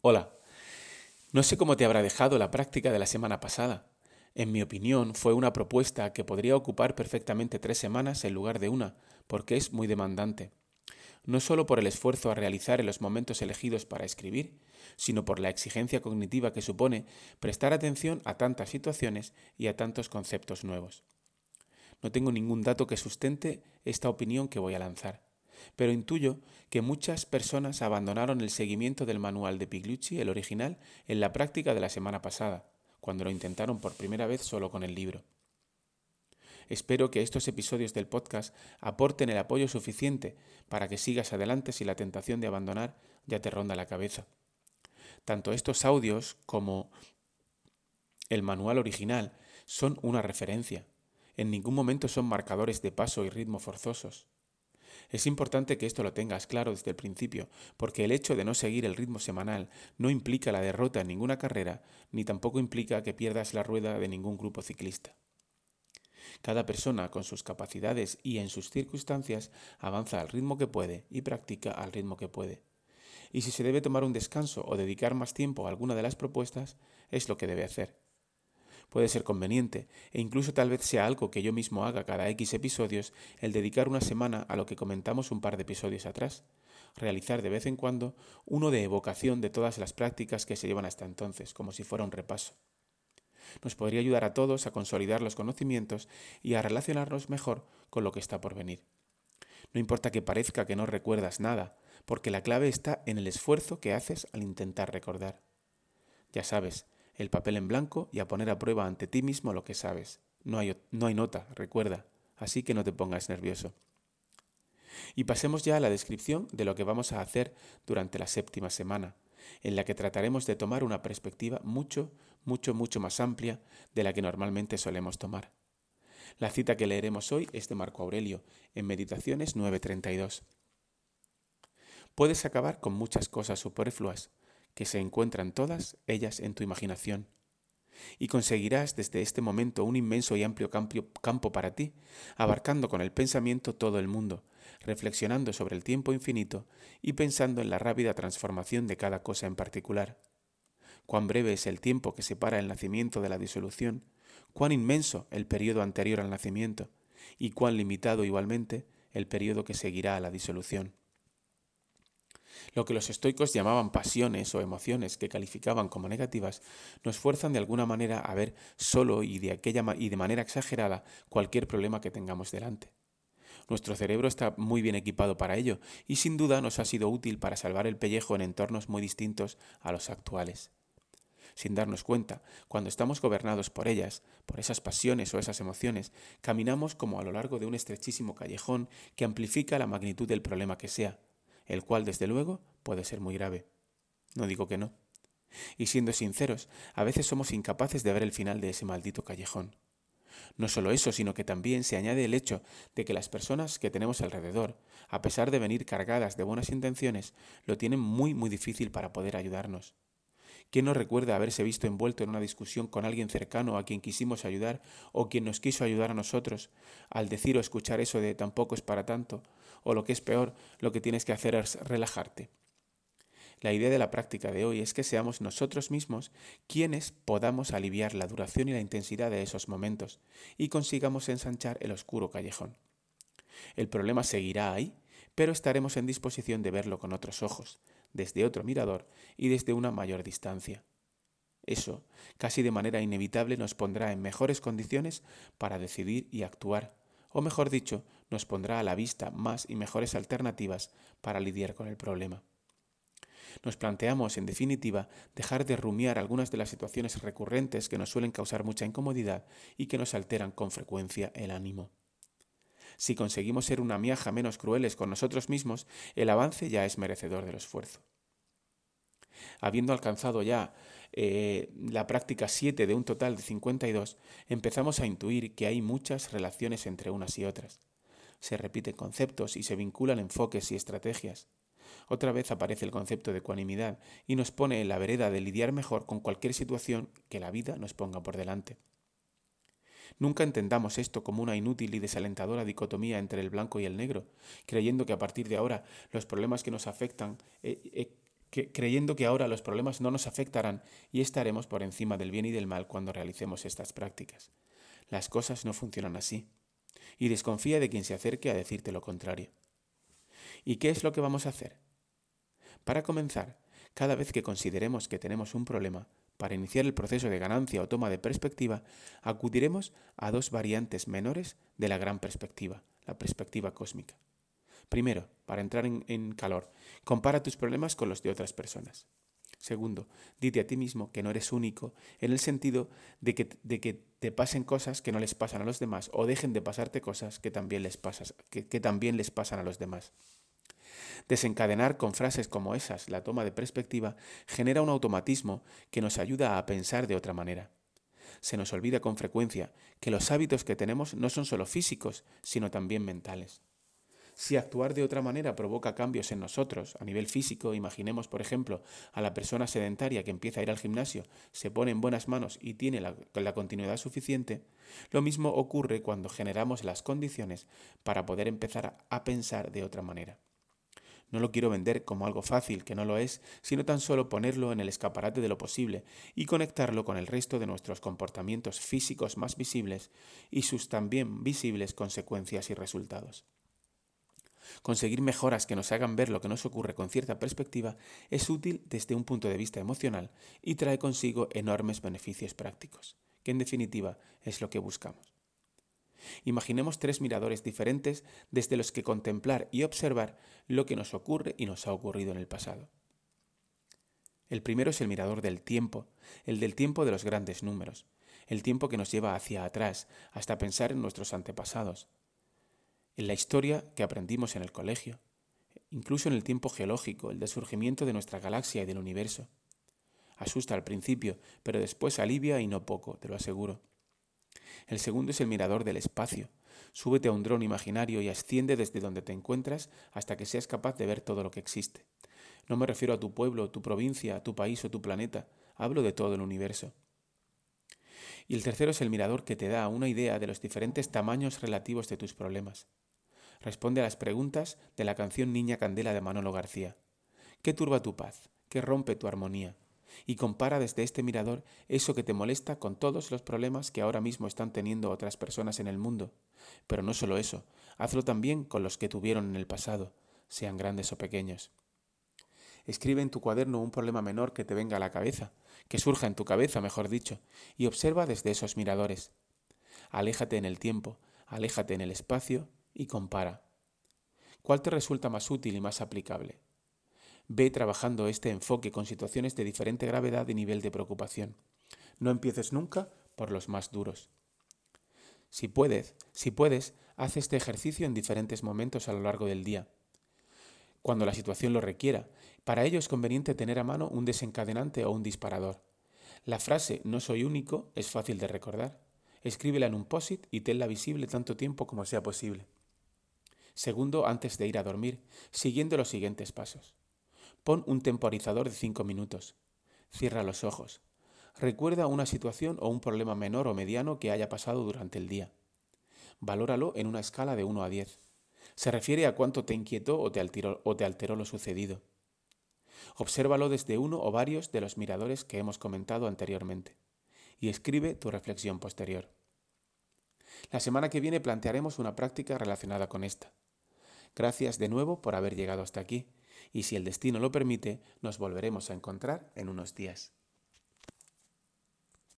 Hola. No sé cómo te habrá dejado la práctica de la semana pasada. En mi opinión, fue una propuesta que podría ocupar perfectamente tres semanas en lugar de una, porque es muy demandante. No solo por el esfuerzo a realizar en los momentos elegidos para escribir, sino por la exigencia cognitiva que supone prestar atención a tantas situaciones y a tantos conceptos nuevos. No tengo ningún dato que sustente esta opinión que voy a lanzar pero intuyo que muchas personas abandonaron el seguimiento del manual de Piglucci, el original, en la práctica de la semana pasada, cuando lo intentaron por primera vez solo con el libro. Espero que estos episodios del podcast aporten el apoyo suficiente para que sigas adelante si la tentación de abandonar ya te ronda la cabeza. Tanto estos audios como el manual original son una referencia. En ningún momento son marcadores de paso y ritmo forzosos. Es importante que esto lo tengas claro desde el principio, porque el hecho de no seguir el ritmo semanal no implica la derrota en ninguna carrera, ni tampoco implica que pierdas la rueda de ningún grupo ciclista. Cada persona, con sus capacidades y en sus circunstancias, avanza al ritmo que puede y practica al ritmo que puede. Y si se debe tomar un descanso o dedicar más tiempo a alguna de las propuestas, es lo que debe hacer puede ser conveniente, e incluso tal vez sea algo que yo mismo haga cada X episodios, el dedicar una semana a lo que comentamos un par de episodios atrás, realizar de vez en cuando uno de evocación de todas las prácticas que se llevan hasta entonces, como si fuera un repaso. Nos podría ayudar a todos a consolidar los conocimientos y a relacionarnos mejor con lo que está por venir. No importa que parezca que no recuerdas nada, porque la clave está en el esfuerzo que haces al intentar recordar. Ya sabes, el papel en blanco y a poner a prueba ante ti mismo lo que sabes. No hay, no hay nota, recuerda, así que no te pongas nervioso. Y pasemos ya a la descripción de lo que vamos a hacer durante la séptima semana, en la que trataremos de tomar una perspectiva mucho, mucho, mucho más amplia de la que normalmente solemos tomar. La cita que leeremos hoy es de Marco Aurelio, en Meditaciones 932. Puedes acabar con muchas cosas superfluas, que se encuentran todas ellas en tu imaginación. Y conseguirás desde este momento un inmenso y amplio campo para ti, abarcando con el pensamiento todo el mundo, reflexionando sobre el tiempo infinito y pensando en la rápida transformación de cada cosa en particular. Cuán breve es el tiempo que separa el nacimiento de la disolución, cuán inmenso el periodo anterior al nacimiento, y cuán limitado igualmente el periodo que seguirá a la disolución. Lo que los estoicos llamaban pasiones o emociones que calificaban como negativas nos fuerzan de alguna manera a ver solo y de, aquella y de manera exagerada cualquier problema que tengamos delante. Nuestro cerebro está muy bien equipado para ello y sin duda nos ha sido útil para salvar el pellejo en entornos muy distintos a los actuales. Sin darnos cuenta, cuando estamos gobernados por ellas, por esas pasiones o esas emociones, caminamos como a lo largo de un estrechísimo callejón que amplifica la magnitud del problema que sea, el cual desde luego puede ser muy grave. No digo que no. Y siendo sinceros, a veces somos incapaces de ver el final de ese maldito callejón. No solo eso, sino que también se añade el hecho de que las personas que tenemos alrededor, a pesar de venir cargadas de buenas intenciones, lo tienen muy muy difícil para poder ayudarnos. ¿Quién no recuerda haberse visto envuelto en una discusión con alguien cercano a quien quisimos ayudar o quien nos quiso ayudar a nosotros, al decir o escuchar eso de tampoco es para tanto, o lo que es peor, lo que tienes que hacer es relajarte? La idea de la práctica de hoy es que seamos nosotros mismos quienes podamos aliviar la duración y la intensidad de esos momentos y consigamos ensanchar el oscuro callejón. El problema seguirá ahí, pero estaremos en disposición de verlo con otros ojos, desde otro mirador y desde una mayor distancia. Eso, casi de manera inevitable, nos pondrá en mejores condiciones para decidir y actuar, o mejor dicho, nos pondrá a la vista más y mejores alternativas para lidiar con el problema. Nos planteamos, en definitiva, dejar de rumiar algunas de las situaciones recurrentes que nos suelen causar mucha incomodidad y que nos alteran con frecuencia el ánimo. Si conseguimos ser una miaja menos crueles con nosotros mismos, el avance ya es merecedor del esfuerzo. Habiendo alcanzado ya eh, la práctica 7 de un total de 52, empezamos a intuir que hay muchas relaciones entre unas y otras. Se repiten conceptos y se vinculan enfoques y estrategias. Otra vez aparece el concepto de ecuanimidad y nos pone en la vereda de lidiar mejor con cualquier situación que la vida nos ponga por delante. Nunca entendamos esto como una inútil y desalentadora dicotomía entre el blanco y el negro, creyendo que a partir de ahora los problemas que nos afectan eh, eh, creyendo que ahora los problemas no nos afectarán y estaremos por encima del bien y del mal cuando realicemos estas prácticas. Las cosas no funcionan así. Y desconfía de quien se acerque a decirte lo contrario. ¿Y qué es lo que vamos a hacer? Para comenzar, cada vez que consideremos que tenemos un problema, para iniciar el proceso de ganancia o toma de perspectiva, acudiremos a dos variantes menores de la gran perspectiva, la perspectiva cósmica. Primero, para entrar en, calor, compara tus problemas con los de otras personas. Segundo, dite a ti mismo que no eres único en el sentido de que, de que, te pasen cosas que no les pasan a los demás o dejen de pasarte cosas que también les, pasas, que también les pasan a los demás. Desencadenar con frases como esas la toma de perspectiva genera un automatismo que nos ayuda a pensar de otra manera. Se nos olvida con frecuencia que los hábitos que tenemos no son solo físicos, sino también mentales. Si actuar de otra manera provoca cambios en nosotros a nivel físico, imaginemos por ejemplo a la persona sedentaria que empieza a ir al gimnasio, se pone en buenas manos y tiene la, la, continuidad suficiente, lo mismo ocurre cuando generamos las condiciones para poder empezar a pensar de otra manera. No lo quiero vender como algo fácil, que no lo es, sino tan solo ponerlo en el escaparate de lo posible y conectarlo con el resto de nuestros comportamientos físicos más visibles y sus también visibles consecuencias y resultados. Conseguir mejoras que nos hagan ver lo que nos ocurre con cierta perspectiva es útil desde un punto de vista emocional y trae consigo enormes beneficios prácticos, que en definitiva es lo que buscamos. Imaginemos tres miradores diferentes desde los que contemplar y observar lo que nos ocurre y nos ha ocurrido en el pasado. El primero es el mirador del tiempo, el del tiempo de los grandes números, el tiempo que nos lleva hacia atrás, hasta pensar en nuestros antepasados, en la historia que aprendimos en el colegio, incluso en el tiempo geológico, el desurgimiento de nuestra galaxia y del universo. Asusta al principio, pero después alivia y no poco, te lo aseguro. El segundo es el mirador del espacio. Súbete a un dron imaginario y asciende desde donde te encuentras hasta que seas capaz de ver todo lo que existe. No me refiero a tu pueblo, tu provincia, tu país o tu planeta, hablo de todo el universo. Y el tercero es el mirador que te da una idea de los diferentes tamaños relativos de tus problemas. Responde a las preguntas de la canción Niña Candela de Manolo García. ¿Qué turba tu paz? ¿Qué rompe tu armonía? Y compara desde este mirador eso que te molesta con todos los problemas que ahora mismo están teniendo otras personas en el mundo. Pero no solo eso, hazlo también con los que tuvieron en el pasado, sean grandes o pequeños. Escribe en tu cuaderno un problema menor que te venga a la cabeza, que surja en tu cabeza, mejor dicho, y observa desde esos miradores. Aléjate en el tiempo, aléjate en el espacio y compara. ¿Cuál te resulta más útil y más aplicable? Ve trabajando este enfoque con situaciones de diferente gravedad y nivel de preocupación. No empieces nunca por los más duros. Si puedes, si puedes, haz este ejercicio en diferentes momentos a lo largo del día, cuando la situación lo requiera. Para ello es conveniente tener a mano un desencadenante o un disparador. La frase no soy único es fácil de recordar. Escríbela en un post-it y tenla visible tanto tiempo como sea posible. Segundo, antes de ir a dormir, siguiendo los siguientes pasos. Pon un temporizador de 5 minutos. Cierra los ojos. Recuerda una situación o un problema menor o mediano que haya pasado durante el día. Valóralo en una escala de 1 a 10. Se refiere a cuánto te inquietó o te alteró, o te alteró lo sucedido. Obsérvalo desde uno o varios de los miradores que hemos comentado anteriormente y escribe tu reflexión posterior. La semana que viene plantearemos una práctica relacionada con esta. Gracias de nuevo por haber llegado hasta aquí y si el destino lo permite, nos volveremos a encontrar en unos días.